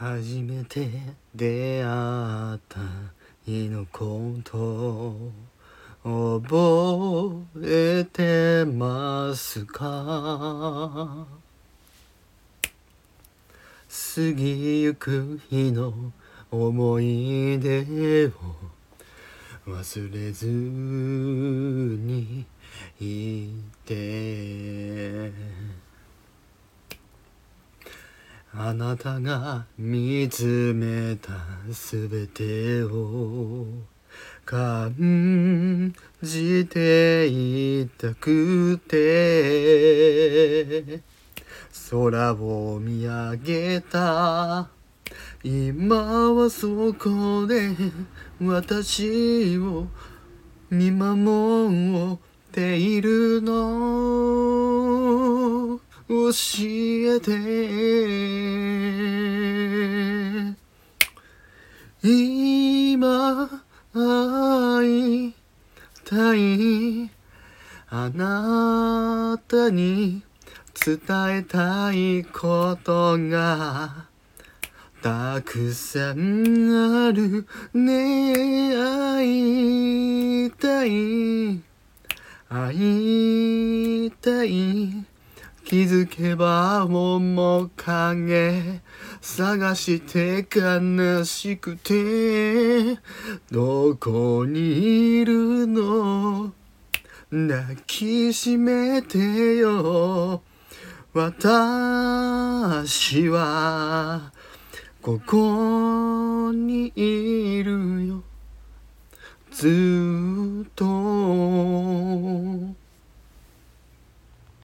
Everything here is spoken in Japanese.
初めて出会った日のこと覚えてますか？過ぎゆく日の思い出を忘れずにいてあなたが見つめたすべてを感じていたくて。空を見上げた。今はそこで私を見守っているの。教えて。今会いたい。あなたに伝えたいことがたくさんある。ね会いたい。会いたい。気づけば面影探して悲しくてどこにいるの？抱きしめてよ。私はここにいるよ。ずっと